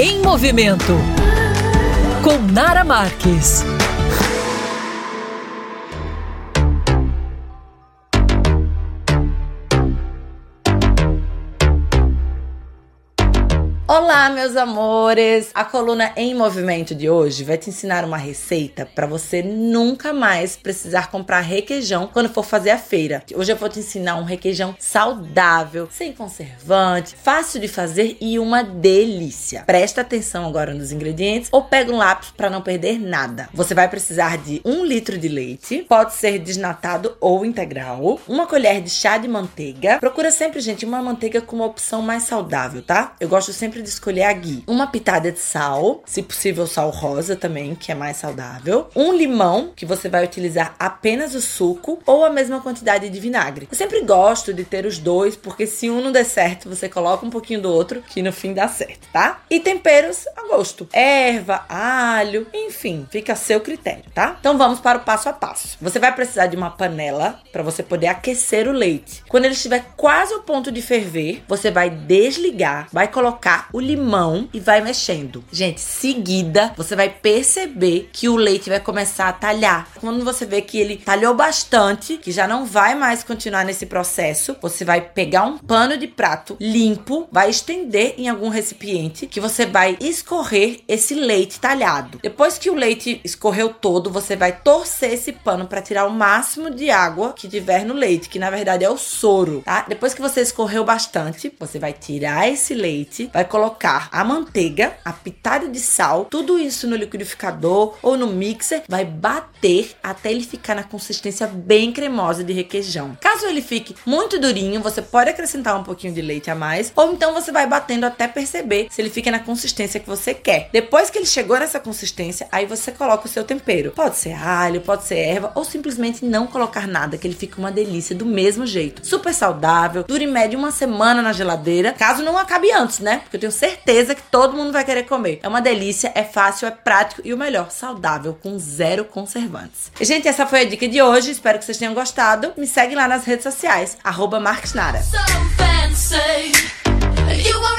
Em Movimento com Nara Marques. Olá, meus amores! A coluna em movimento de hoje vai te ensinar uma receita para você nunca mais precisar comprar requeijão quando for fazer a feira. Hoje eu vou te ensinar um requeijão saudável, sem conservante, fácil de fazer e uma delícia. Presta atenção agora nos ingredientes ou pega um lápis para não perder nada. Você vai precisar de um litro de leite, pode ser desnatado ou integral, uma colher de chá de manteiga. Procura sempre, gente, uma manteiga com uma opção mais saudável, tá? Eu gosto sempre sempre de escolher a ghee. Uma pitada de sal, se possível sal rosa também, que é mais saudável. Um limão, que você vai utilizar apenas o suco ou a mesma quantidade de vinagre. Eu sempre gosto de ter os dois, porque se um não der certo, você coloca um pouquinho do outro, que no fim dá certo, tá? E temperos a gosto. Erva, alho, enfim, fica a seu critério, tá? Então vamos para o passo a passo. Você vai precisar de uma panela para você poder aquecer o leite. Quando ele estiver quase ao ponto de ferver, você vai desligar, vai colocar o limão e vai mexendo. Gente, seguida você vai perceber que o leite vai começar a talhar. Quando você vê que ele talhou bastante, que já não vai mais continuar nesse processo, você vai pegar um pano de prato limpo, vai estender em algum recipiente que você vai escorrer esse leite talhado. Depois que o leite escorreu todo, você vai torcer esse pano para tirar o máximo de água que tiver no leite, que na verdade é o soro, tá? Depois que você escorreu bastante, você vai tirar esse leite, vai colocar a manteiga, a pitada de sal, tudo isso no liquidificador ou no mixer, vai bater até ele ficar na consistência bem cremosa de requeijão. Caso ele fique muito durinho, você pode acrescentar um pouquinho de leite a mais, ou então você vai batendo até perceber se ele fica na consistência que você quer. Depois que ele chegou nessa consistência, aí você coloca o seu tempero. Pode ser alho, pode ser erva, ou simplesmente não colocar nada, que ele fica uma delícia do mesmo jeito. Super saudável, dura em média uma semana na geladeira, caso não acabe antes, né? Porque eu tenho certeza que todo mundo vai querer comer. É uma delícia, é fácil, é prático e o melhor, saudável, com zero conservantes. Gente, essa foi a dica de hoje. Espero que vocês tenham gostado. Me segue lá nas redes sociais, arroba Marquesnara. So